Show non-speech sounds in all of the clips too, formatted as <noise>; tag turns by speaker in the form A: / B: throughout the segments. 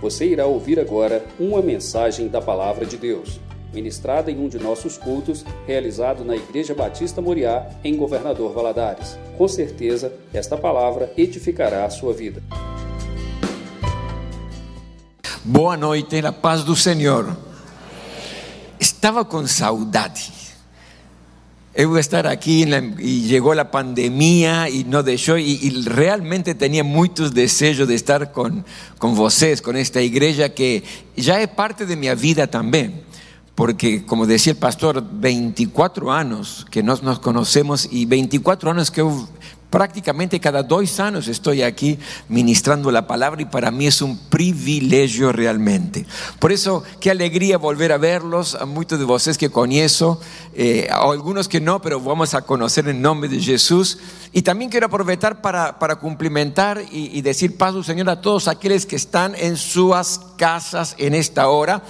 A: Você irá ouvir agora uma mensagem da Palavra de Deus, ministrada em um de nossos cultos, realizado na Igreja Batista Moriá, em Governador Valadares. Com certeza, esta palavra edificará a sua vida.
B: Boa noite, na paz do Senhor. Estava com saudade. Eu vou estar aqui e chegou a pandemia e não deixou, e, e, realmente tinha muitos desejos de estar com, com vocês, com esta igreja que já é parte de minha vida também. Porque, como decía el pastor, 24 años que nos, nos conocemos y 24 años que eu prácticamente cada dos años estoy aquí ministrando la palabra y para mí es un privilegio realmente. Por eso, qué alegría volver a verlos, a muchos de vosotros que conozco, eh, a algunos que no, pero vamos a conocer en nombre de Jesús. Y también quiero aprovechar para, para cumplimentar y, decir paso, Señor, a todos aquellos que están en sus casas en esta hora,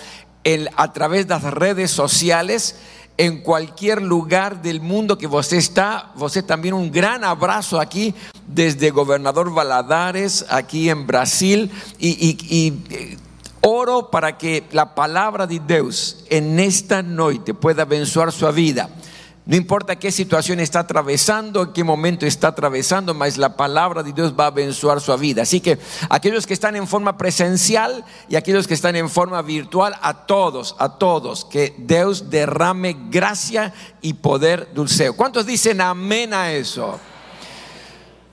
B: a través de las redes sociales en cualquier lugar del mundo que usted está, usted también un gran abrazo aquí desde Gobernador Valadares, aquí en Brasil, y, y, y eh, oro para que la palabra de Dios en esta noche pueda abençoar su vida. No importa qué situación está atravesando, qué momento está atravesando, mas la palabra de Dios va a abençoar su vida. Así que aquellos que están en forma presencial y aquellos que están en forma virtual, a todos, a todos, que Dios derrame gracia y poder dulceo. ¿Cuántos dicen amén a eso?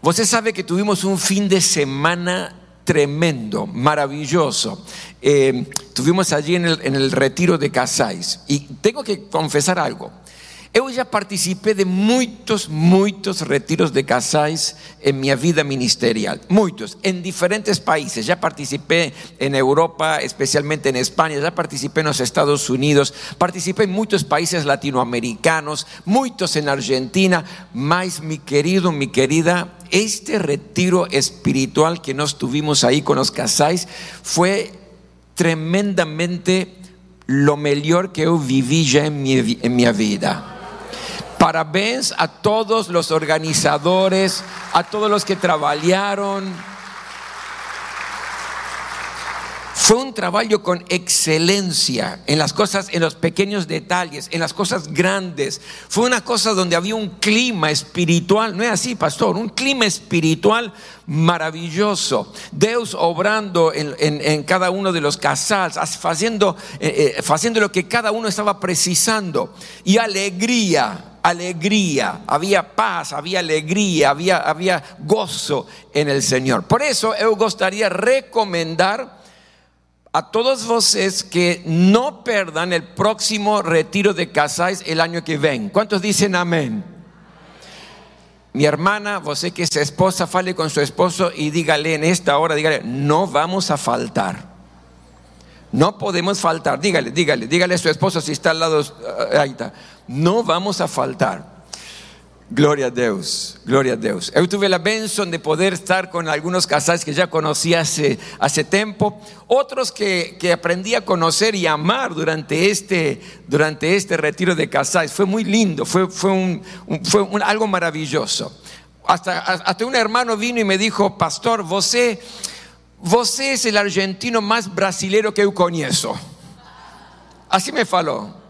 B: Usted sabe que tuvimos un fin de semana tremendo, maravilloso. Eh, tuvimos allí en el, en el retiro de Casais. Y tengo que confesar algo. Eu já participei de muitos, muitos retiros de casais em minha vida ministerial. Muitos, em diferentes países. Já participei em Europa, especialmente em Espanha, já participei nos Estados Unidos, participei em muitos países latinoamericanos, muitos em Argentina. Mas, mi querido, mi querida, este retiro espiritual que nós tuvimos aí com os casais foi tremendamente lo melhor que eu vivi já em minha, em minha vida. Parabéns a todos los organizadores, a todos los que trabajaron. Fue un trabajo con excelencia en las cosas, en los pequeños detalles, en las cosas grandes. Fue una cosa donde había un clima espiritual, no es así, pastor, un clima espiritual maravilloso. Dios obrando en, cada uno de los casals, haciendo, eh, eh, haciendo lo que cada uno estaba precisando. Y alegría alegría, había paz, había alegría, había, había gozo en el Señor. Por eso yo gustaría recomendar a todos vosotros que no perdan el próximo retiro de casais el año que ven. ¿Cuántos dicen amén? Mi hermana, vos que es esposa, fale con su esposo y dígale en esta hora, dígale, no vamos a faltar. No podemos faltar. Dígale, dígale, dígale a su esposo si está al lado, eh, ahí está. No vamos a faltar. Gloria a Dios, gloria a Dios. Yo tuve la bendición de poder estar con algunos casales que ya conocí hace, hace tiempo, otros que, que, aprendí a conocer y amar durante este, durante este retiro de casales. Fue muy lindo, fue, fue, un, fue algo maravilloso. Hasta, hasta un hermano vino y me dijo, pastor, vos Você es el argentino más brasilero que yo conozco. Así me faló.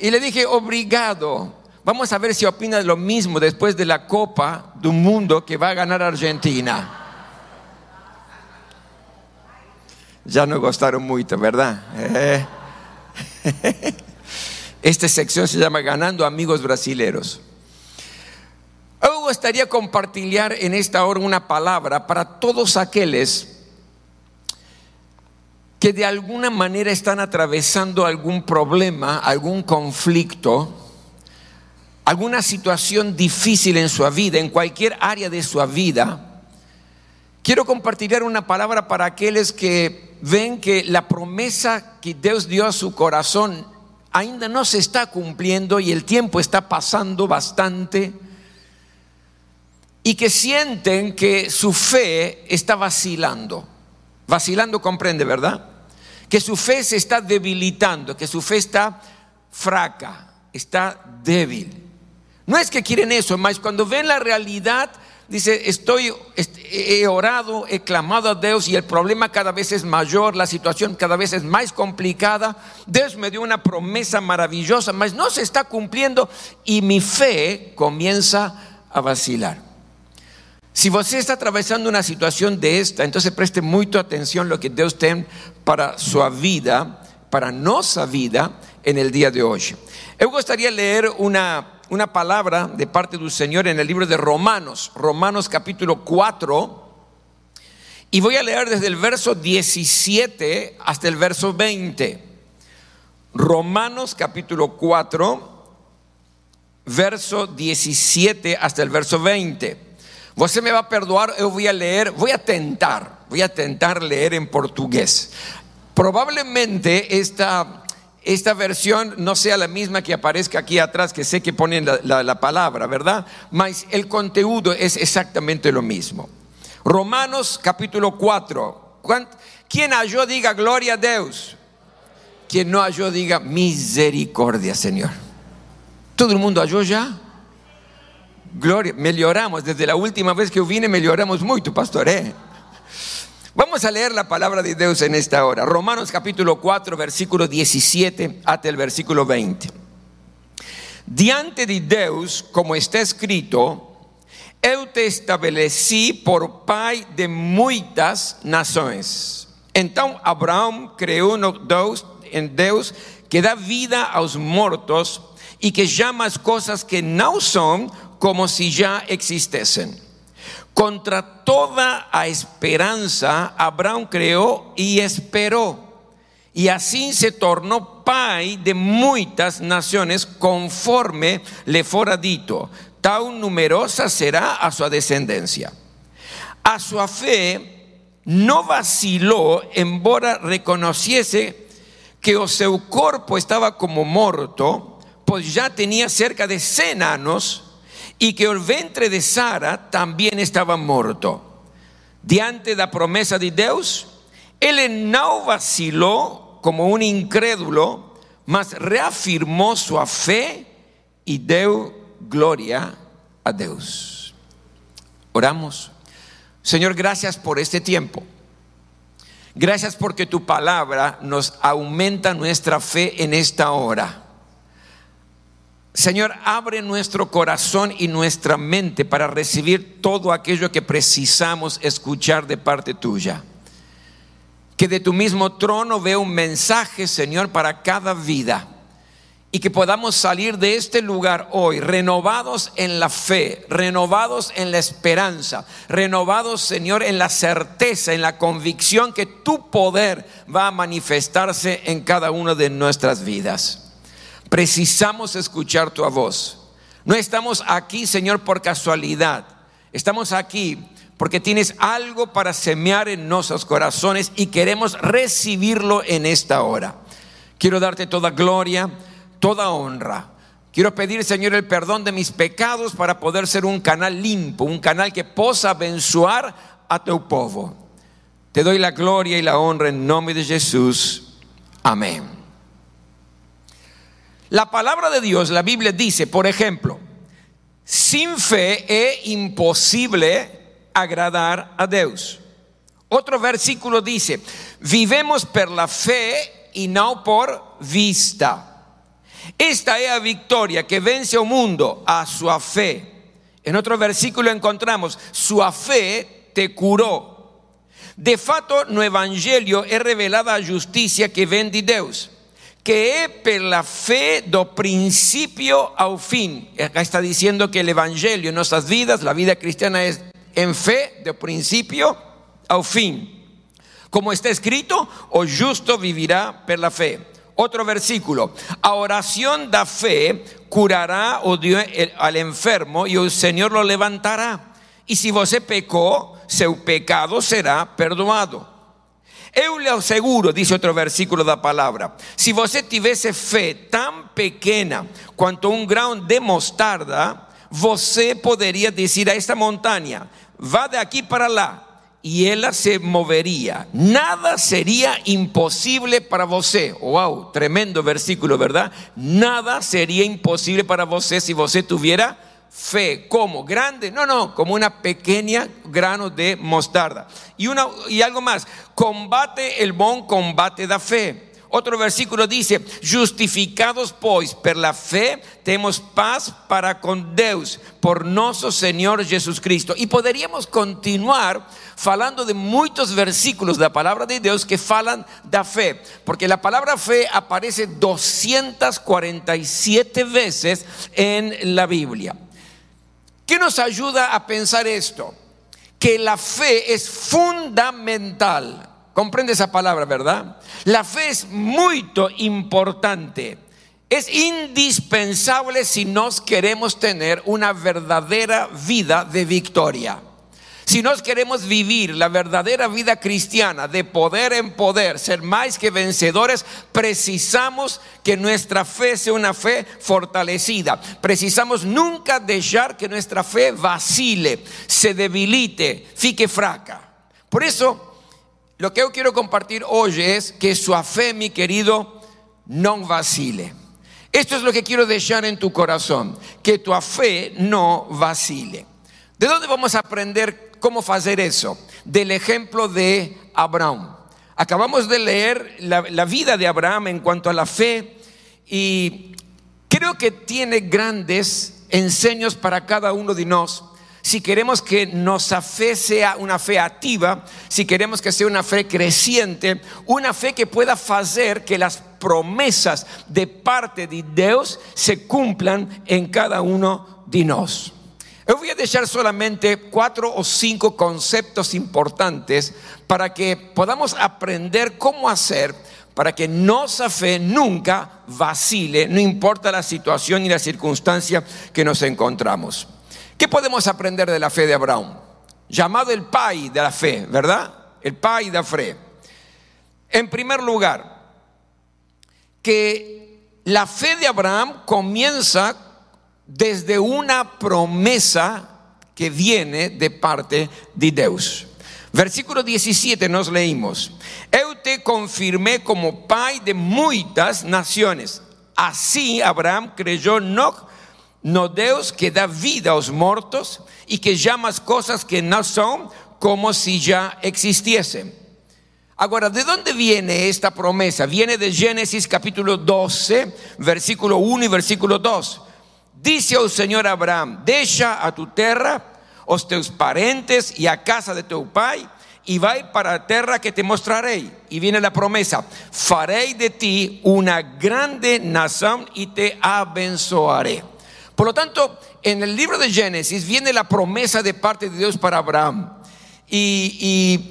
B: Y le dije, obrigado. Vamos a ver si opina lo mismo después de la Copa del Mundo que va a ganar Argentina. Ya no gustaron mucho, ¿verdad? Eh. <laughs> Esta sección se llama Ganando Amigos Brasileros. Me gustaría compartir en esta hora una palabra para todos aquellos que de alguna manera están atravesando algún problema, algún conflicto, alguna situación difícil en su vida, en cualquier área de su vida, quiero compartir una palabra para aquellos que ven que la promesa que Dios dio a su corazón ainda no se está cumpliendo y el tiempo está pasando bastante y que sienten que su fe está vacilando. Vacilando comprende, ¿verdad? Que su fe se está debilitando, que su fe está fraca, está débil. No es que quieren eso, más cuando ven la realidad, dice, estoy, he orado, he clamado a Dios y el problema cada vez es mayor, la situación cada vez es más complicada. Dios me dio una promesa maravillosa, mas no se está cumpliendo y mi fe comienza a vacilar. Si usted está atravesando una situación de esta, entonces preste mucha atención a lo que Dios tiene para su vida, para nuestra vida en el día de hoy. Me gustaría leer una una palabra de parte del Señor en el libro de Romanos, Romanos capítulo 4, y voy a leer desde el verso 17 hasta el verso 20. Romanos capítulo 4, verso 17 hasta el verso 20. Você me va a perdoar, a leer, voy a tentar, voy a tentar leer en portugués. Probablemente esta esta versión no sea la misma que aparezca aquí atrás, que sé que ponen la, palabra, ¿verdad? Mas el contenido es exactamente lo mismo. Romanos capítulo 4. Quien halló diga gloria a Dios. Quien no halló diga misericordia, Señor. ¿Todo el mundo halló ya? Gloria, mejoramos. Desde la última vez que vine, mejoramos mucho, pastor. ¿eh? Vamos a leer la palabra de Dios en esta hora. Romanos capítulo 4, versículo 17 hasta el versículo 20. Diante de Dios, como está escrito, eu te estabeleci por pai de muitas nações. Então Abraão creó no Deus que dá vida aos mortos e que chama as coisas que não são como se já existissem. Contra toda esperanza, Abraham creó y esperó. Y así se tornó pai de muchas naciones conforme le fuera dito. Tan numerosa será a su descendencia. A su fe no vaciló, embora reconociese que o seu corpo estaba como muerto, pues ya tenía cerca de 100 años y que el ventre de Sara también estaba muerto. Diante la promesa de Dios, él no vaciló como un incrédulo, mas reafirmó su fe y dio gloria a Dios. Oramos. Señor, gracias por este tiempo. Gracias porque tu palabra nos aumenta nuestra fe en esta hora. Señor, abre nuestro corazón y nuestra mente para recibir todo aquello que precisamos escuchar de parte tuya. Que de tu mismo trono vea un mensaje, Señor, para cada vida. Y que podamos salir de este lugar hoy renovados en la fe, renovados en la esperanza, renovados, Señor, en la certeza, en la convicción que tu poder va a manifestarse en cada una de nuestras vidas. Precisamos escuchar tu voz. No estamos aquí, Señor, por casualidad. Estamos aquí porque tienes algo para semear en nuestros corazones y queremos recibirlo en esta hora. Quiero darte toda gloria, toda honra. Quiero pedir, Señor, el perdón de mis pecados para poder ser un canal limpio, un canal que posa abençoar a tu pueblo. Te doy la gloria y la honra en nombre de Jesús. Amén. La palabra de Dios, la Biblia dice, por ejemplo, sin fe es imposible agradar a Dios. Otro versículo dice, vivemos por la fe y no por vista. Esta es la victoria que vence al mundo a su fe. En otro versículo encontramos, su fe te curó. De fato, no evangelio es revelada la justicia que ven de Dios que por la fe do principio al fin. Acá está diciendo que el evangelio en nuestras vidas, la vida cristiana es en fe de principio al fin. Como está escrito, o justo vivirá por la fe. Otro versículo, a oración da fe curará al enfermo y el Señor lo levantará. Y si vos pecó, su pecado será perdonado. Eu le aseguro, dice otro versículo de la palabra, si você tivesse fe tan pequeña cuanto un grão de mostarda, você poderia decir a esta montaña, va de aquí para lá, y ella se movería. Nada sería imposible para você. Wow, tremendo versículo, ¿verdad? Nada sería imposible para você si você tuviera fe. ¿Cómo? ¿Grande? No, no, como una pequeña grano de mostarda. Y, una, y algo más, combate el buen combate da fe. Otro versículo dice, justificados pues por la fe, tenemos paz para con Dios por nuestro Señor Jesucristo. Y podríamos continuar falando de muchos versículos de la palabra de Dios que falan da fe, porque la palabra fe aparece 247 veces en la Biblia. ¿Qué nos ayuda a pensar esto? Que la fe es fundamental Comprende esa palabra, ¿verdad? La fe es muy importante. Es indispensable si nos queremos tener una verdadera vida de victoria. Si nos queremos vivir la verdadera vida cristiana de poder en poder, ser más que vencedores, precisamos que nuestra fe sea una fe fortalecida. Precisamos nunca dejar que nuestra fe vacile, se debilite, fique fraca. Por eso lo que yo quiero compartir hoy es que su fe, mi querido, no vacile. Esto es lo que quiero dejar en tu corazón, que tu fe no vacile. ¿De dónde vamos a aprender cómo hacer eso? Del ejemplo de Abraham. Acabamos de leer la, vida de Abraham en cuanto a la fe y creo que tiene grandes enseños para cada uno de nosotros si queremos que nuestra fe sea una fe activa, si queremos que sea una fe creciente, una fe que pueda hacer que las promesas de parte de Dios se cumplan en cada uno de nosotros. Yo voy a dejar solamente cuatro o cinco conceptos importantes para que podamos aprender cómo hacer para que nuestra fe nunca vacile, no importa la situación y la circunstancia que nos encontramos. ¿Qué podemos aprender de la fe de Abraham? Llamado el pai de la fe, ¿verdad? El pai de la fe. En primer lugar, que la fe de Abraham comienza desde una promesa que viene de parte de Dios. Versículo 17 nos leímos, Eu te confirmé como pai de muchas naciones. Así Abraham creyó no no Dios que da vida a los muertos y que llama cosas que no son como si ya existiesen. Ahora, ¿de dónde viene esta promesa? Viene de Génesis capítulo 12, versículo 1 y versículo 2. Dice el Señor Abraham, deja a tu tierra, os tus parentes y a casa de tu pai, y vai para la tierra que te mostraré. Y viene la promesa, faré de ti una grande nación y te abençoaré. Por lo tanto, en el libro de Génesis viene la promesa de parte de Dios para Abraham. Y,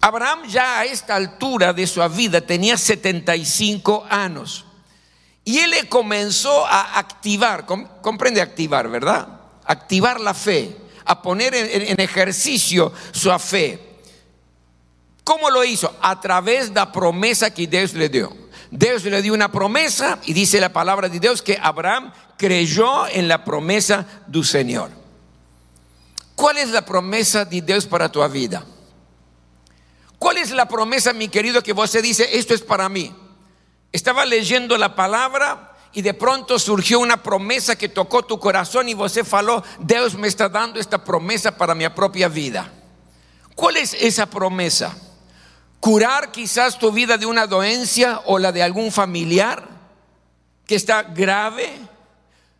B: Abraham ya a esta altura de su vida tenía 75 años. Y él le comenzó a activar, comprende activar, ¿verdad? Activar la fe, a poner en, ejercicio su fe. ¿Cómo lo hizo? A través de la promesa que Dios le dio. Dios le dio una promesa y dice la palabra de Dios que Abraham creyó en la promesa del Señor. ¿Cuál es la promesa de Dios para tu vida? ¿Cuál es la promesa, mi querido, que vos dice, esto es para mí? Estaba leyendo la palabra y de pronto surgió una promesa que tocó tu corazón y vos faló, Dios me está dando esta promesa para mi propia vida. ¿Cuál es esa promesa? ¿Curar quizás tu vida de una doencia o la de algún familiar que está grave?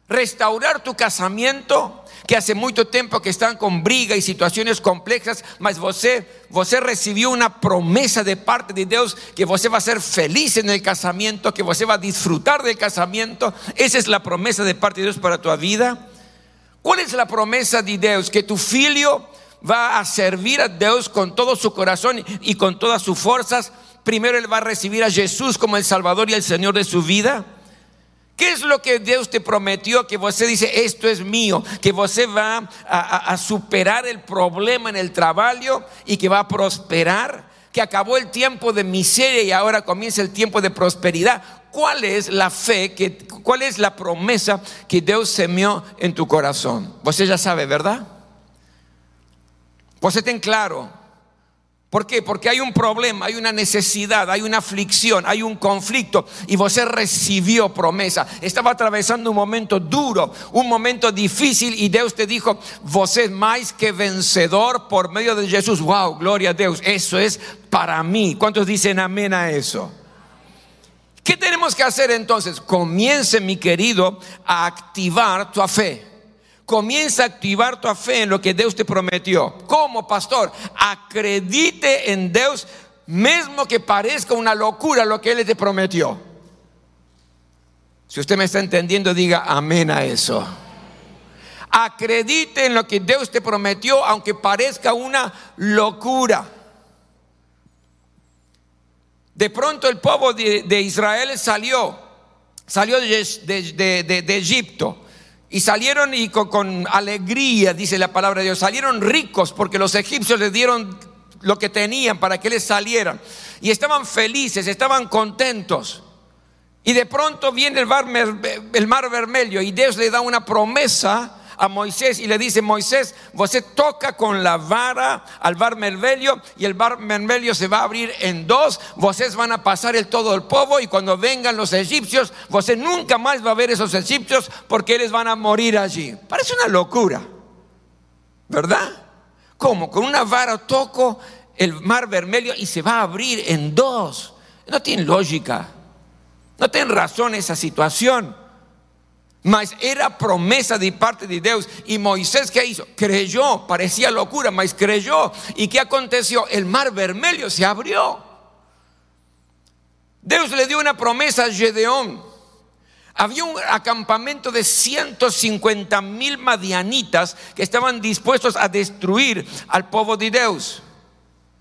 B: Restaurar tu casamiento, que hace mucho tiempo que están con briga y situaciones complejas, mas você, você recibió una promesa de parte de Dios que você va a ser feliz en el casamiento, que você va a disfrutar del casamiento. Esa es la promesa de parte de Dios para tu vida. ¿Cuál es la promesa de Dios? Que tu filho va a servir a Dios con todo su corazón y con todas sus fuerzas. Primero él va a recibir a Jesús como el Salvador y el Señor de su vida. ¿Qué es lo que Dios te prometió? Que usted dice, esto es mío, que usted va a, superar el problema en el trabajo y que va a prosperar, que acabó el tiempo de miseria y ahora comienza el tiempo de prosperidad. ¿Cuál es la fe, que, cuál es la promesa que Dios semió en tu corazón? Usted ya sabe, ¿verdad? Usted ten claro ¿Por qué? Porque hay un problema, hay una necesidad, hay una aflicción, hay un conflicto y usted recibió promesa. Estaba atravesando un momento duro, un momento difícil y Dios te dijo, vos es más que vencedor por medio de Jesús. Wow, gloria a Dios, eso es para mí. ¿Cuántos dicen amén a eso? ¿Qué tenemos que hacer entonces? Comience, mi querido, a activar tu fe. Comienza a activar tu fe en lo que Dios te prometió. ¿Cómo, pastor? Acredite en Dios, mismo que parezca una locura lo que Él te prometió. Si usted me está entendiendo, diga amén a eso. Acredite en lo que Dios te prometió, aunque parezca una locura. De pronto el pueblo de, Israel salió, salió de, Egipto. Y salieron y con, alegría, dice la palabra de Dios, salieron ricos porque los egipcios les dieron lo que tenían para que les salieran. Y estaban felices, estaban contentos. Y de pronto viene el mar, el mar vermelho y Dios le da una promesa a Moisés y le dice, Moisés, você toca con la vara al bar mermelio y el bar mermelio se va a abrir en dos, vocês van a pasar el todo el polvo y cuando vengan los egipcios, você nunca más va a ver esos egipcios porque ellos van a morir allí. Parece una locura, ¿verdad? ¿Cómo? Con una vara toco el mar vermelho y se va a abrir en dos. No tiene lógica. No tiene razón esa situación. Mas era promesa de parte de Dios. Y Moisés, ¿qué hizo? Creyó, parecía locura, mas creyó. ¿Y qué aconteció? El mar vermelho se abrió. Dios le dio una promesa a Gedeón. Había un acampamento de 150 mil madianitas que estaban dispuestos a destruir al pueblo de Dios.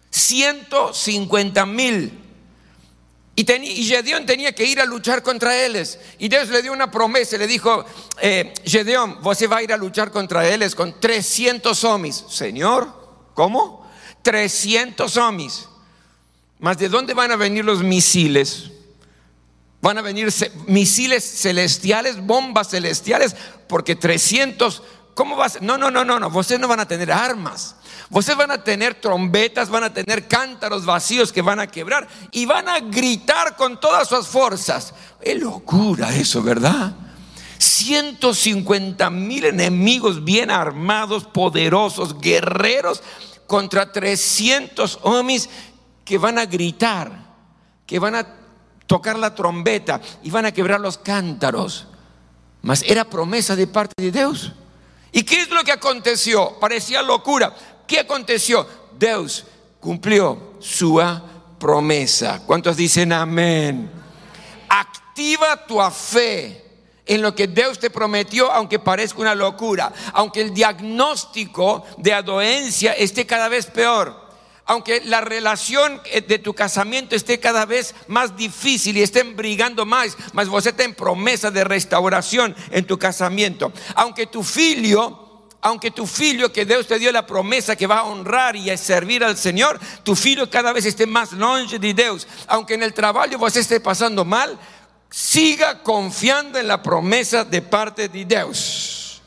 B: 150 mil. Y, Gedeón tenía que ir a luchar contra ellos. Y Dios le dio una promesa, le dijo, eh, Gedeón, vos va a ir a luchar contra ellos con 300 hombres. Señor, ¿cómo? 300 hombres. Mas ¿de dónde van a venir los misiles? Van a venir misiles celestiales, bombas celestiales, porque 300, ¿cómo vas? No, no, no, no, no, ustedes no van a tener armas. Ustedes van a tener trombetas, van a tener cántaros vacíos que van a quebrar y van a gritar con todas sus fuerzas. Es locura eso, ¿verdad? 150 mil enemigos bien armados, poderosos, guerreros, contra 300 hombres que van a gritar, que van a tocar la trombeta y van a quebrar los cántaros. Mas era promesa de parte de Dios. ¿Y qué es lo que aconteció? Parecía locura. ¿Qué aconteció? Dios cumplió su promesa. ¿Cuántos dicen amén? Activa tu fe en lo que Dios te prometió, aunque parezca una locura, aunque el diagnóstico de adoencia esté cada vez peor, aunque la relación de tu casamiento esté cada vez más difícil y estén brigando más, mas vos está en promesa de restauración en tu casamiento, aunque tu filio aunque tu filho que Dios te dio la promesa que va a honrar y a servir al Señor, tu filho cada vez esté más longe de Dios. Aunque en el trabajo vos esté pasando mal, siga confiando en la promesa de parte de Dios.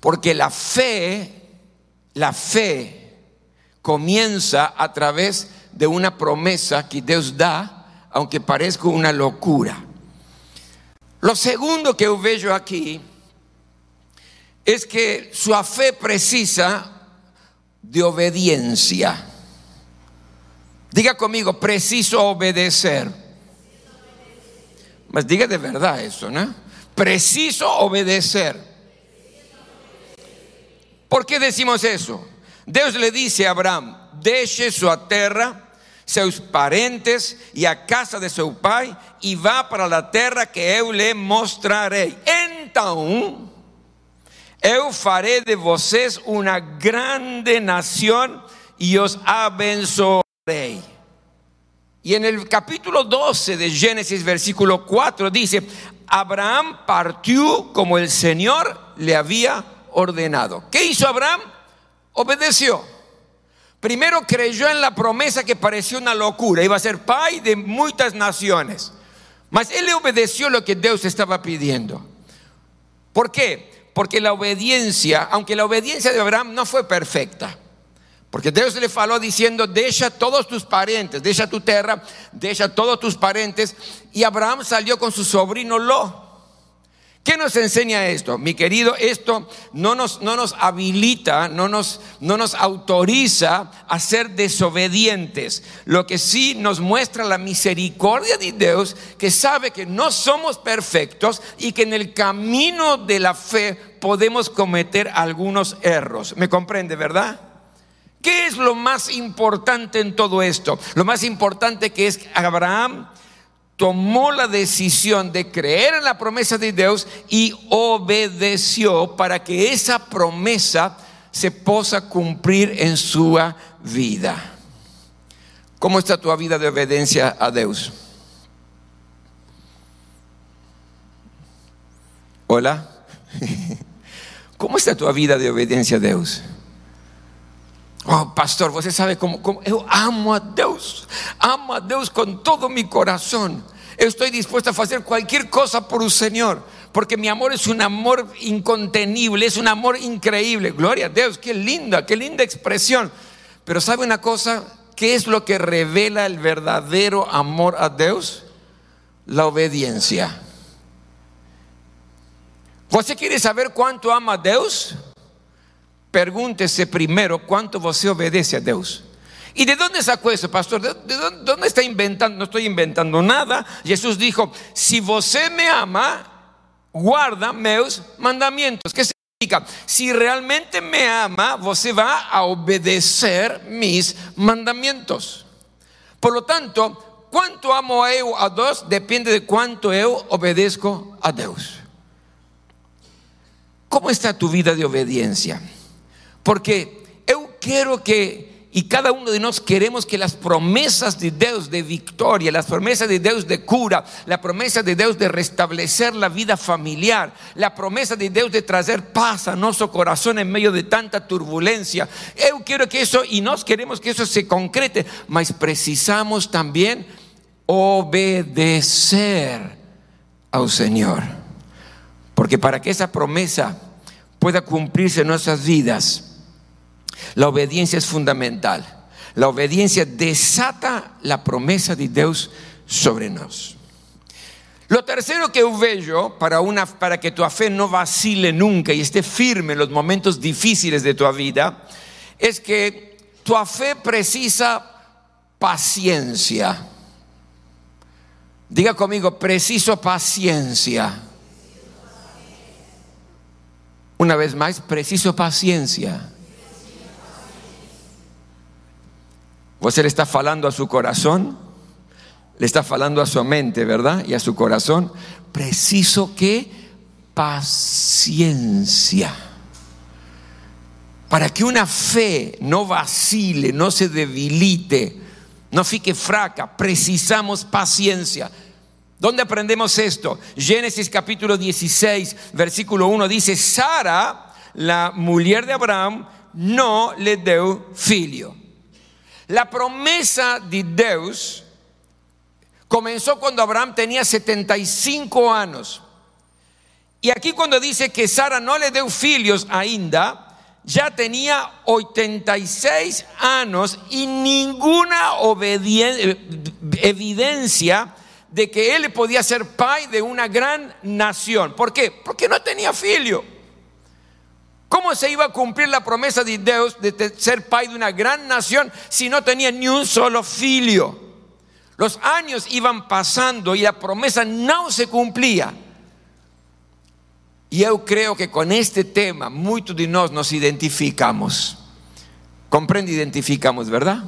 B: Porque la fe, la fe comienza a través de una promesa que Dios da, aunque parezca una locura. Lo segundo que yo veo aquí es que su fe precisa de obediencia. Diga conmigo, preciso obedecer. Mas diga de verdad eso, ¿no? Preciso obedecer. ¿Por qué decimos eso? Dios le dice a Abraham, deje su tierra, sus parentes y a casa de su pai y va para la tierra que yo le mostraré. Entonces, eu faré de vocês una grande nación y os abençoaré. Y en el capítulo 12 de Génesis, versículo 4, dice, Abraham partió como el Señor le había ordenado. ¿Qué hizo Abraham? Obedeció. Primero creyó en la promesa que pareció una locura, iba a ser pai de muchas naciones. Mas él obedeció lo que Dios estaba pidiendo. ¿Por qué? Porque la obediencia, aunque la obediencia de Abraham no fue perfecta, Porque Deus le falou diciendo, deja todos tus parientes, deja tu tierra, deja todos tus parientes. Y Abraham salió con su sobrino Lot. ¿Qué nos enseña esto? Mi querido, esto no nos, no nos habilita, no nos, no nos autoriza a ser desobedientes. Lo que sí nos muestra la misericordia de Dios, que sabe que no somos perfectos y que en el camino de la fe podemos cometer algunos errores. ¿Me comprende, verdad? ¿Qué es lo más importante en todo esto? Lo más importante que es Abraham tomó la decisión de creer en la promesa de Dios y obedeció para que esa promesa se pueda cumplir en su vida. ¿Cómo está tu vida de obediencia a Dios? Hola. <laughs> ¿Cómo está tu vida de obediencia a Dios? Oh, pastor, você sabe como, como eu amo a Deus, amo a Deus com todo mi corazón. Estoy dispuesto a hacer cualquier cosa por un Señor, porque mi amor es un amor incontenible, es un amor increíble. Gloria a Dios, qué linda, qué linda expresión. Pero ¿sabe una cosa? ¿Qué es lo que revela el verdadero amor a Dios? La obediencia. ¿Você quiere saber cuánto ama a Dios? Pregúntese primero cuánto você obedece a Dios. ¿Y de dónde sacó eso, pastor? ¿De, dónde, está inventando? No estoy inventando nada. Jesús dijo, si você me ama, guarda meus mandamientos. ¿Qué significa? Si realmente me ama, você va a obedecer mis mandamientos. Por lo tanto, cuánto amo eu a Dios depende de cuánto eu obedezco a Dios. ¿Cómo está tu vida de obediencia? Porque eu quiero que y cada uno de nosotros queremos que las promesas de Dios de victoria, las promesas de Dios de cura, la promesa de Dios de restablecer la vida familiar, la promesa de Dios de traer paz a nuestro corazón en medio de tanta turbulencia. Yo quiero que eso, y nos queremos que eso se concrete, mas precisamos también obedecer al Señor. Porque para que esa promesa pueda cumplirse en nuestras vidas, la obediencia es fundamental. La obediencia desata la promesa de Dios sobre nosotros. Lo tercero que veo para, una, para que tu fe no vacile nunca y esté firme en los momentos difíciles de tu vida es que tu fe precisa paciencia. Diga conmigo, preciso paciencia. Una vez más, preciso paciencia. Você le está falando a su corazón, le está falando a su mente, ¿verdad? Y a su corazón. Preciso que paciencia. Para que una fe no vacile, no se debilite, no fique fraca, precisamos paciencia. ¿Dónde aprendemos esto? Génesis capítulo 16, versículo 1 dice, Sara, la mujer de Abraham, no le dio filio. La promesa de Dios comenzó cuando Abraham tenía 75 años. Y aquí cuando dice que Sara no le dio filios ainda, ya tenía 86 años y ninguna evidencia de que él podía ser pai de una gran nación. ¿Por qué? Porque no tenía filio. ¿Cómo se iba a cumplir la promesa de Dios de ser pai de una gran nación si no tenía ni un solo filio? Los años iban pasando y la promesa no se cumplía. Y yo creo que con este tema muchos de nosotros nos identificamos. Comprende, identificamos, ¿verdad?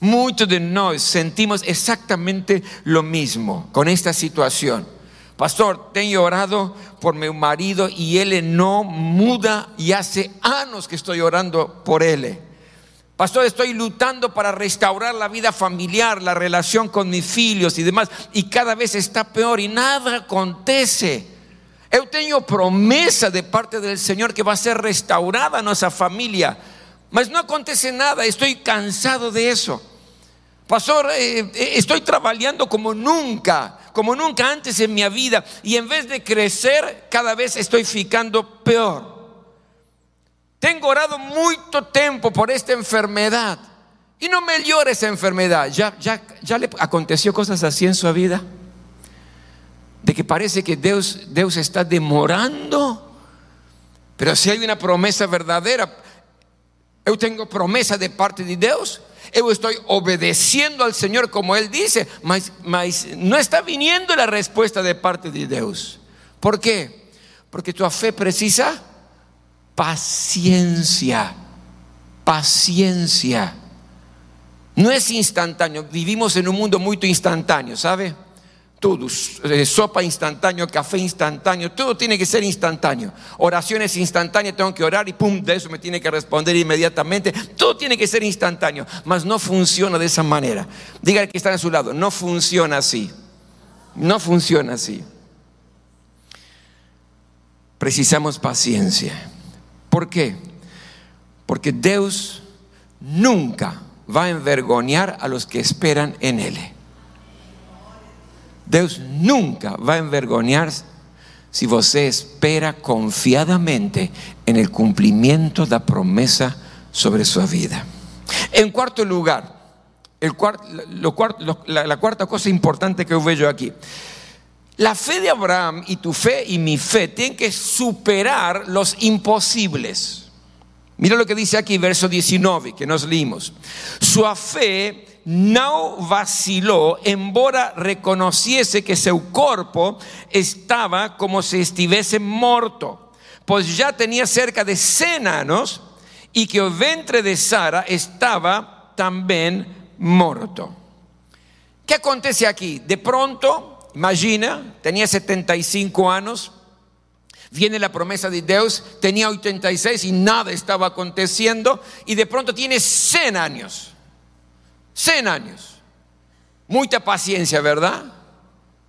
B: Muchos de nosotros sentimos exactamente lo mismo con esta situación. Pastor, tengo orado por mi marido y él no muda y hace años que estoy orando por él. Pastor, estoy luchando para restaurar la vida familiar, la relación con mis hijos y demás, y cada vez está peor y nada acontece. Yo tengo promesa de parte del Señor que va a ser restaurada nuestra familia, mas no acontece nada, estoy cansado de eso. Pastor, eh, eh, estoy trabajando como nunca como nunca antes en mi vida y en vez de crecer, cada vez estoy ficando peor. tengo orado mucho tiempo por esta enfermedad y no me llora esa enfermedad. ¿Ya, ya, ¿Ya le aconteció cosas así en su vida? De que parece que Dios, Dios está demorando. Pero si hay una promesa verdadera, yo tengo promesa de parte de Dios. Yo estoy obedeciendo al Señor como Él dice, mas, mas no está viniendo la respuesta de parte de Dios. ¿Por qué? Porque tu fe precisa paciencia, paciencia. No es instantáneo, vivimos en un mundo muy instantáneo, ¿sabe? Eh, sopa instantáneo, café instantáneo, todo tiene que ser instantáneo. Oraciones instantáneas, tengo que orar y pum, de eso me tiene que responder inmediatamente. Todo tiene que ser instantáneo, mas no funciona de esa manera. Diga que está a su lado, no funciona así. No funciona así. Precisamos paciencia. ¿Por qué? Porque Dios nunca va a envergonzar a los que esperan en Él. Dios nunca va a envergonzar si você espera confiadamente en el cumplimiento de la promesa sobre su vida. En cuarto lugar, la, cuarta cosa importante que yo veo aquí. La fe de Abraham y tu fe y mi fe tienen que superar los imposibles. Mira lo que dice aquí, verso 19, que nos leímos. Su fe no vaciló, embora reconociese que su cuerpo estaba como si estuviese muerto, pues ya tenía cerca de 100 años y que el ventre de Sara estaba también muerto. ¿Qué acontece aquí? De pronto, imagina, tenía 75 años, Viene la promesa de Dios, tenía 86 y nada estaba aconteciendo y de pronto tiene 100 años. 100 años. Mucha paciencia, ¿verdad?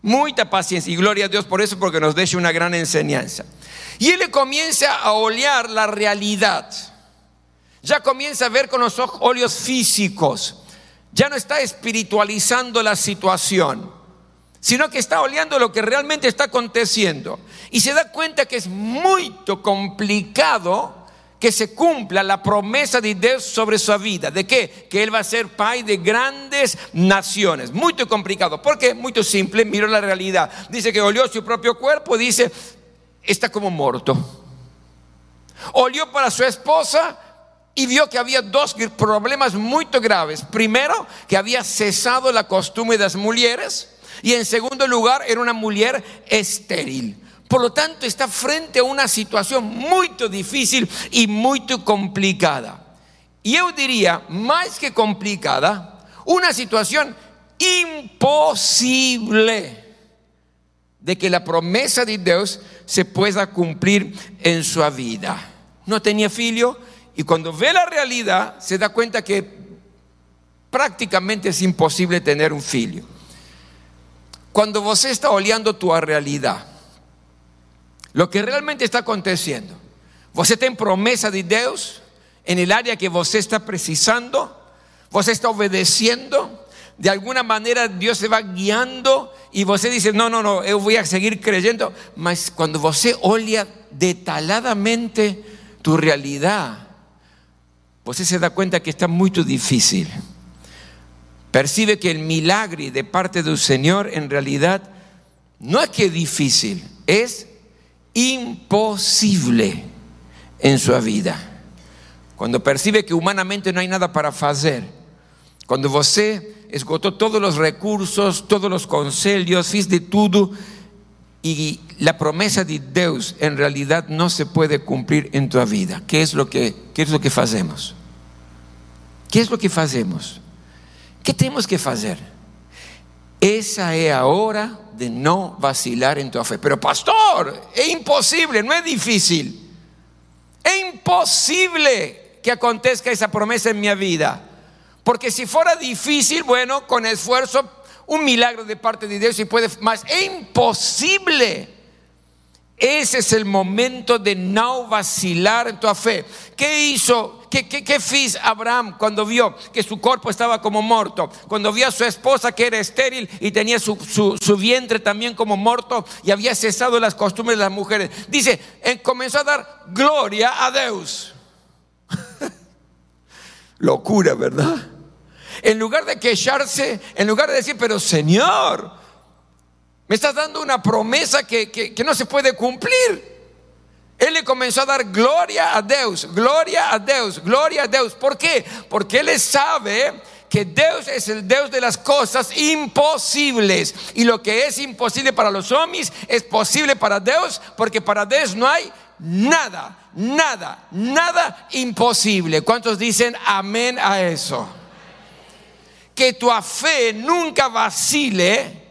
B: Mucha paciencia y gloria a Dios por eso porque nos deja una gran enseñanza. Y él le comienza a olear la realidad. Ya comienza a ver con los ojos físicos. Ya no está espiritualizando la situación sino que está oleando lo que realmente está aconteciendo. Y se da cuenta que es muy complicado que se cumpla la promesa de Dios sobre su vida. ¿De qué? Que Él va a ser pai de grandes naciones. Muy complicado. ¿Por qué? Muy simple. Miro la realidad. Dice que olió su propio cuerpo. Dice, está como muerto. Olió para su esposa y vio que había dos problemas muy graves. Primero, que había cesado la costumbre de las mujeres y en segundo lugar, era una mujer estéril. Por lo tanto, está frente a una situación muy difícil y muy complicada. Y yo diría, más que complicada, una situación imposible de que la promesa de Dios se pueda cumplir en su vida. No tenía filio y cuando ve la realidad se da cuenta que prácticamente es imposible tener un filio. Cuando você está olhando tua realidade, lo que realmente está acontecendo, você tem promessa de Deus en el área que você está precisando, você está obedeciendo, de alguna maneira Deus se va guiando e você diz: Não, não, não, eu vou a seguir creyendo. Mas quando você olha detalhadamente tu realidade, você se dá conta que está muito difícil percibe que el milagro de parte del Señor en realidad no es que es difícil, es imposible en su vida. Cuando percibe que humanamente no hay nada para hacer, cuando você esgotó todos los recursos, todos los consejos, fiz de todo y la promesa de Dios en realidad no se puede cumplir en tu vida. ¿Qué es lo que, qué es lo que hacemos? ¿Qué es lo que hacemos? ¿Qué tenemos que hacer? Esa es hora de no vacilar en tu fe. Pero pastor, es imposible, no es difícil. Es imposible que acontezca esa promesa en mi vida. Porque si fuera difícil, bueno, con esfuerzo, un milagro de parte de Dios y puede más. Es imposible. Ese es el momento de no vacilar en tu fe. ¿Qué hizo? ¿Qué, qué, qué Abraham cuando vio que su cuerpo estaba como muerto? Cuando vio a su esposa que era estéril y tenía su, su, vientre también como muerto y había cesado las costumbres de las mujeres. Dice, comenzó a dar gloria a Dios. <laughs> Locura, ¿verdad? En lugar de quejarse, en lugar de decir, pero Señor, me estás dando una promesa que, que no se puede cumplir. Él le comenzó a dar gloria a Dios, gloria a Dios, gloria a Dios. ¿Por qué? Porque él sabe que Dios es el Dios de las cosas imposibles. Y lo que es imposible para los hombres es posible para Dios, porque para Dios no hay nada, nada, nada imposible. ¿Cuántos dicen amén a eso? Que tu fe nunca vacile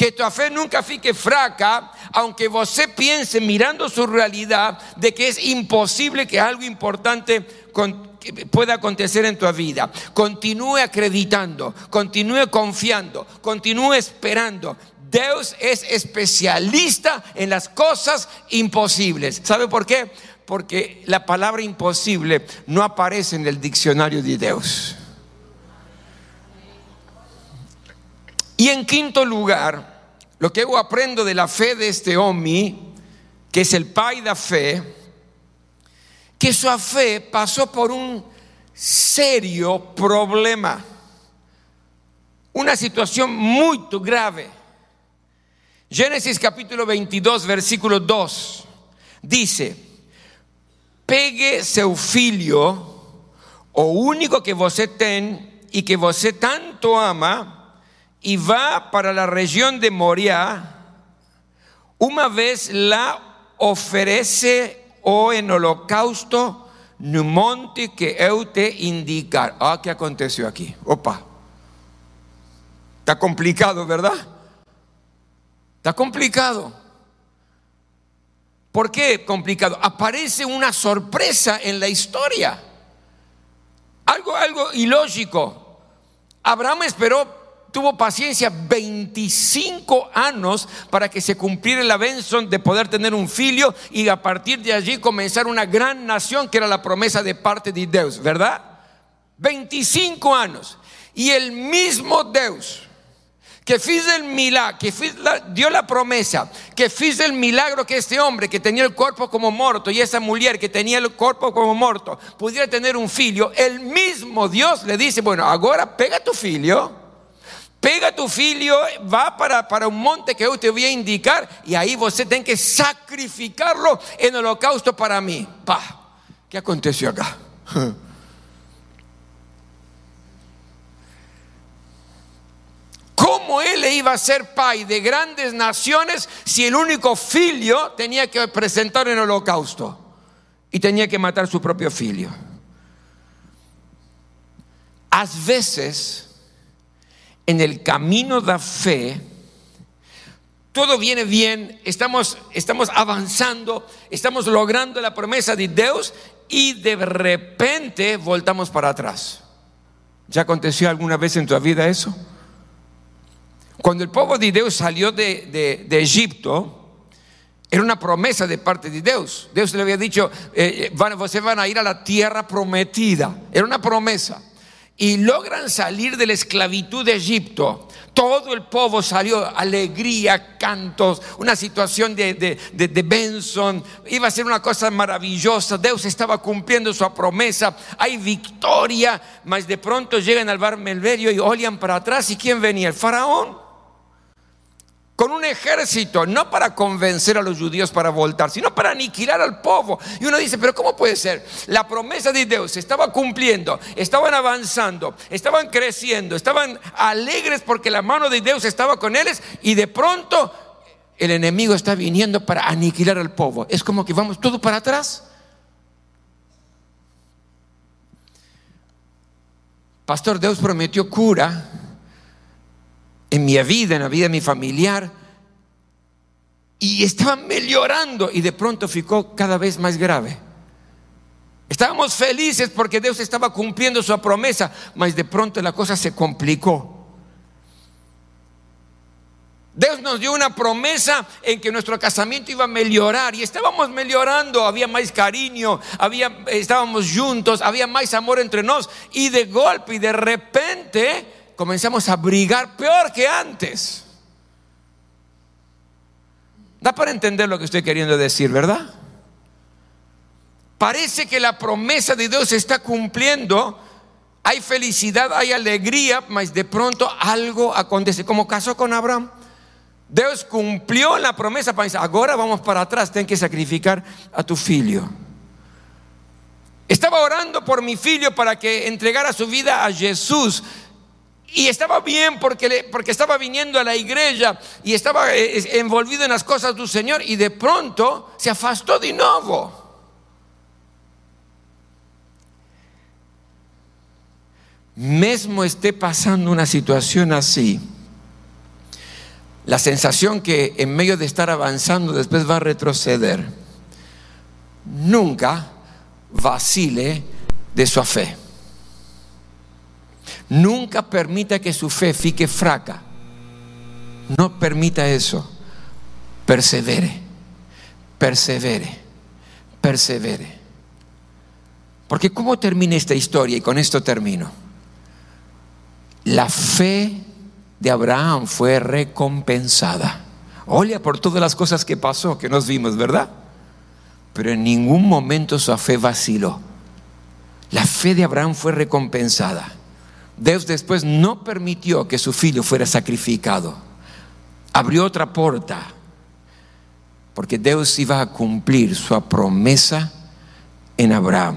B: que tu fe nunca fique fraca, aunque você piense mirando su realidad de que es imposible que algo importante pueda acontecer en tu vida. Continúe acreditando, continúe confiando, continúe esperando. Dios es especialista en las cosas imposibles. ¿Sabe por qué? Porque la palabra imposible no aparece en el diccionario de Dios. Y en quinto lugar, lo que yo aprendo de la fe de este hombre, que es el pai da fe, que su fe pasó por un serio problema, una situación muy grave. Génesis capítulo 22, versículo 2, dice, pegue seu filho, o único que você tem y que você tanto ama, y va para la región de Moria, una vez la ofrece o en holocausto no monte que eu te indicar. Ah, ¿qué aconteció aquí? Opa. Está complicado, ¿verdad? Está complicado. ¿Por qué complicado? Aparece una sorpresa en la historia. Algo, algo ilógico. Abraham esperó tuvo paciencia 25 años para que se cumpliera la bendición de poder tener un filio y a partir de allí comenzar una gran nación que era la promesa de parte de Dios, ¿verdad? 25 años. Y el mismo Dios que hizo el milagro, que dio la promesa, que hizo el milagro que este hombre que tenía el cuerpo como muerto y esa mujer que tenía el cuerpo como muerto pudiera tener un filio, el mismo Dios le dice, bueno, ahora pega tu filio Pega tu filho, va para, para un monte que yo te voy a indicar y ahí você tem que sacrificarlo en holocausto para mí. Pa, ¿qué aconteció acá? <laughs> ¿Cómo él iba a ser pai de grandes naciones si el único filio tenía que presentar en holocausto y tenía que matar su propio filio? A veces en el camino de fe, todo viene bien, estamos, estamos avanzando, estamos logrando la promesa de Dios y de repente voltamos para atrás. ¿Ya aconteció alguna vez en tu vida eso? Cuando el pueblo de Dios salió de, Egipto, era una promesa de parte de Dios. Dios le había dicho, eh, eh, van, ustedes van a ir a la tierra prometida. Era una promesa y logran salir de la esclavitud de Egipto. Todo el pueblo salió, alegría, cantos, una situación de, de, Benson. Iba a ser una cosa maravillosa. Dios estaba cumpliendo su promesa. Hay victoria. Mas de pronto llegan al bar Melverio y olían para atrás. ¿Y quién venía? El faraón con un ejército, no para convencer a los judíos para voltar, sino para aniquilar al pueblo. Y uno dice, pero ¿cómo puede ser? La promesa de Dios estaba cumpliendo, estaban avanzando, estaban creciendo, estaban alegres porque la mano de Dios estaba con ellos y de pronto el enemigo está viniendo para aniquilar al pueblo. Es como que vamos todo para atrás. Pastor, Dios prometió cura en mi vida, en la vida de mi familiar. Y estaba mejorando y de pronto ficó cada vez más grave. Estábamos felices porque Dios estaba cumpliendo su promesa, mas de pronto la cosa se complicó. Dios nos dio una promesa en que nuestro casamiento iba a mejorar y estábamos mejorando, había más cariño, había, estábamos juntos, había más amor entre nosotros y de golpe y de repente comenzamos a brigar peor que antes. Da para entender lo que estoy queriendo decir, ¿verdad? parece que la promesa de Dios se está cumpliendo, hay felicidad, hay alegría, mas de pronto algo acontece, como casó con Abraham. Dios cumplió la promesa decir, ahora vamos para atrás, ten que sacrificar a tu filho. Estaba orando por mi filho para que entregara su vida a Jesús. Y estaba bien porque, porque estaba viniendo a la iglesia y estaba eh, envolvido en las cosas del Señor y de pronto se afastó de nuevo. Mesmo esté pasando una situación así, la sensación que en medio de estar avanzando después va a retroceder, nunca vacile de su fe. Nunca permita que su fe fique fraca. No permita eso. Persevere, persevere, persevere. Porque ¿cómo termina esta historia? Y con esto termino. La fe de Abraham fue recompensada. Oye por todas las cosas que pasó, que nos vimos, ¿verdad? Pero en ningún momento su fe vaciló. La fe de Abraham fue recompensada. Dios después no permitió que su hijo fuera sacrificado. Abrió otra puerta. Porque Dios iba a cumplir su promesa en Abraham.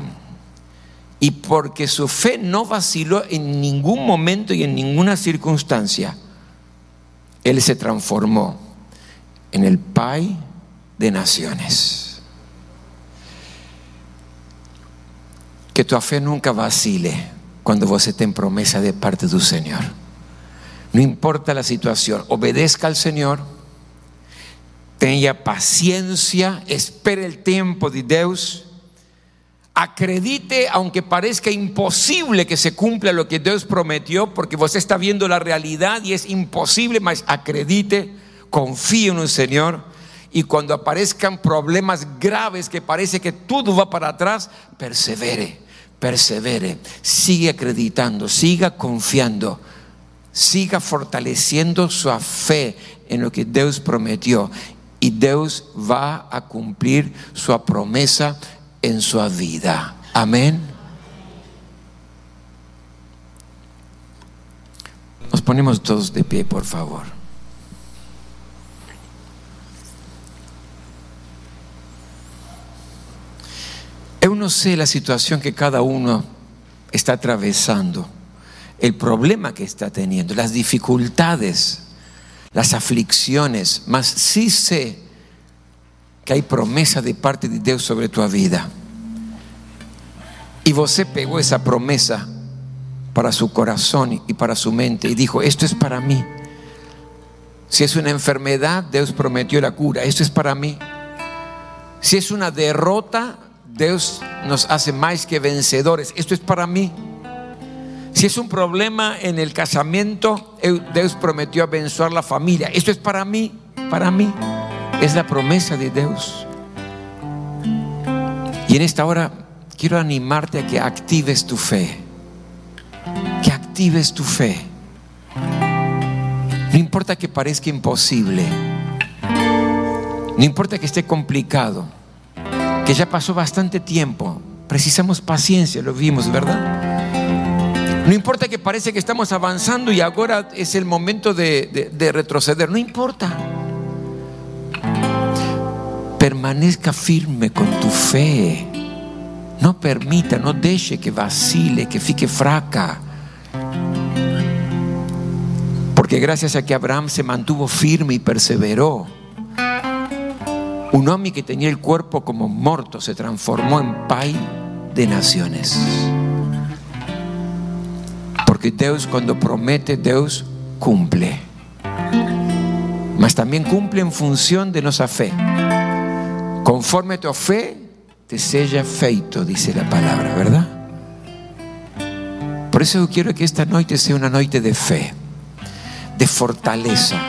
B: Y porque su fe no vaciló en ningún momento y en ninguna circunstancia, Él se transformó en el Pai de naciones. Que tu fe nunca vacile cuando você tem promesa de parte do Senhor. Não importa a situação, obedezca ao Senhor, tenha paciência, espere o tempo de Deus, acredite, aunque parezca imposible que se cumpla lo que Deus prometió, porque você está viendo la realidad y es imposible, mas acredite, confíe en el Señor. Y cuando aparezcan problemas graves que parece que todo va para atrás, persevere persevere, sigue acreditando, siga confiando, siga fortaleciendo su fe en lo que Dios prometió. Y Dios va a cumplir su promesa en su vida. Amén. Nos ponemos todos de pie, por favor. Yo no sé la situación que cada uno está atravesando, el problema que está teniendo, las dificultades, las aflicciones, mas sí sé que hay promesa de parte de Dios sobre tu vida. Y você pegó esa promesa para su corazón y para su mente y dijo, esto es para mí. Si es una enfermedad, Dios prometió la cura, esto es para mí. Si es una derrota, Dios nos hace más que vencedores. Esto es para mí. Si es un problema en el casamiento, Dios prometió vencer la familia. Esto es para mí, para mí. Es la promesa de Dios. Y en esta hora quiero animarte a que actives tu fe. Que actives tu fe. No importa que parezca imposible. No importa que esté complicado que ya pasó bastante tiempo. Precisamos paciencia, lo vimos, ¿verdad? No importa que parece que estamos avanzando y ahora es el momento de, retroceder, no importa. Permanezca firme con tu fe. No permita, no deje que vacile, que fique fraca. Porque gracias a que Abraham se mantuvo firme y perseveró, un hombre que tenía el cuerpo como muerto se transformó en pai de naciones. Porque Dios cuando promete, Dios cumple. Mas también cumple en función de nuestra fe. Conforme tu fe te sea feito, dice la palabra, ¿verdad? Por eso yo quiero que esta noche sea una noche de fe, de fortaleza,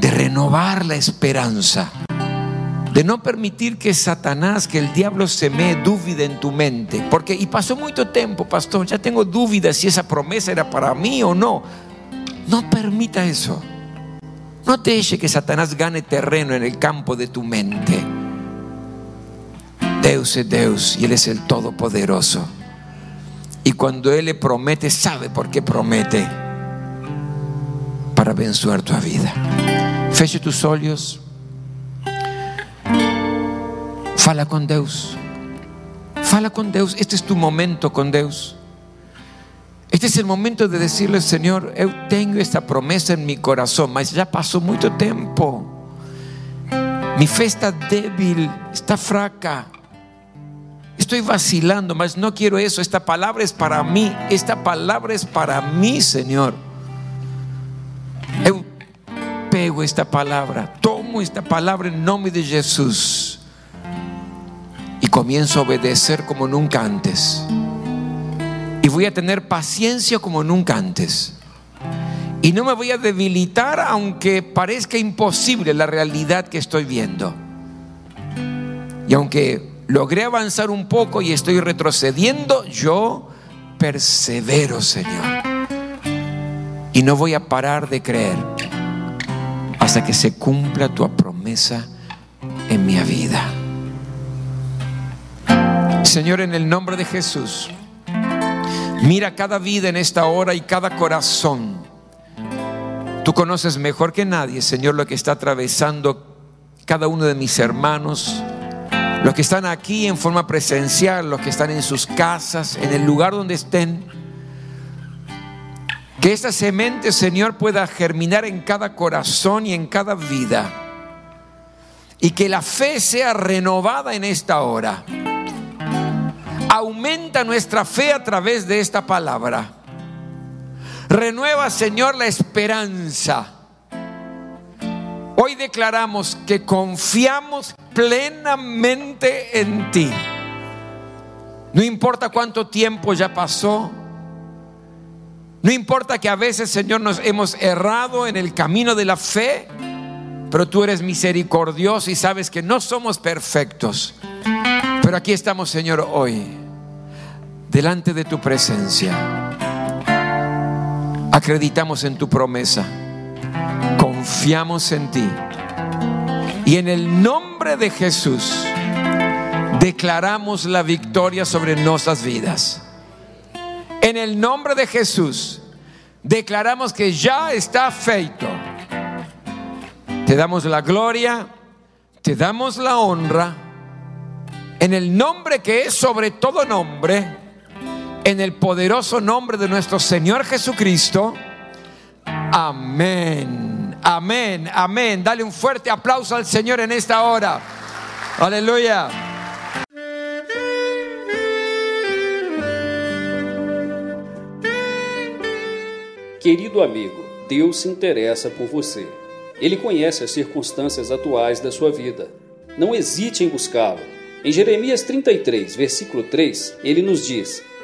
B: de renovar la esperanza de no permitir que Satanás, que el diablo se me dúvida en tu mente. Porque, y pasó mucho tiempo, pastor, ya tengo dudas si esa promesa era para mí o no. No permita eso. No deje que Satanás gane terreno en el campo de tu mente. Deus é Deus e Ele é o Todo-Poderoso. E quando Ele promete, sabe por que promete para abençoar tua vida. Feche tus olhos. Fala com Deus. Fala com Deus. Este é tu momento com Deus. Este é o momento de decirle, Senhor, eu tenho esta promessa em meu coração, mas já passou muito tempo. Mi fe está débil, está fraca. Estoy vacilando, mas no quiero eso. Esta palabra es para mí. Esta palabra es para mí, Señor. Eu pego esta palabra, tomo esta palabra en nombre de Jesús comienzo a obedecer como nunca antes. Y voy a tener paciencia como nunca antes. Y no me voy a debilitar aunque parezca imposible la realidad que estoy viendo. Y aunque logré avanzar un poco y estoy retrocediendo, yo persevero, Señor. Y no voy a parar de creer hasta que se cumpla tu promesa en mi vida. Señor, en el nombre de Jesús, mira cada vida en esta hora y cada corazón Tú conoces mejor que nadie, Señor, lo que está atravesando cada uno de mis hermanos, los que están aquí en forma presencial, los que están en sus casas, en el lugar donde estén. Que esta semente, Señor, pueda germinar en cada corazón y en cada vida. Y que la fe sea renovada en esta hora. Aumenta nuestra fe a través de esta palabra. Renueva, Señor, la esperanza. Hoy declaramos que confiamos plenamente en ti. No importa cuánto tiempo ya pasó. No importa que a veces, Señor, nos hemos errado en el camino de la fe. Pero tú eres misericordioso y sabes que no somos perfectos. Pero aquí estamos, Señor, hoy, delante de tu presencia Acreditamos en tu promesa. Confiamos en ti. Y en el nombre de Jesús declaramos la victoria sobre nuestras vidas. En el nombre de Jesús declaramos que ya está feito. Te damos la gloria, te damos la honra. En el nombre que es sobre todo nombre en el poderoso nombre de nuestro Señor Jesucristo. Amén, amén, amén. Dale un fuerte aplauso al Señor en esta hora. Aleluya.
A: Querido amigo, Deus se interessa por você. Ele conhece as circunstâncias atuais da sua vida. Não hesite em buscá-lo. Em Jeremias 33, versículo 3, ele nos diz: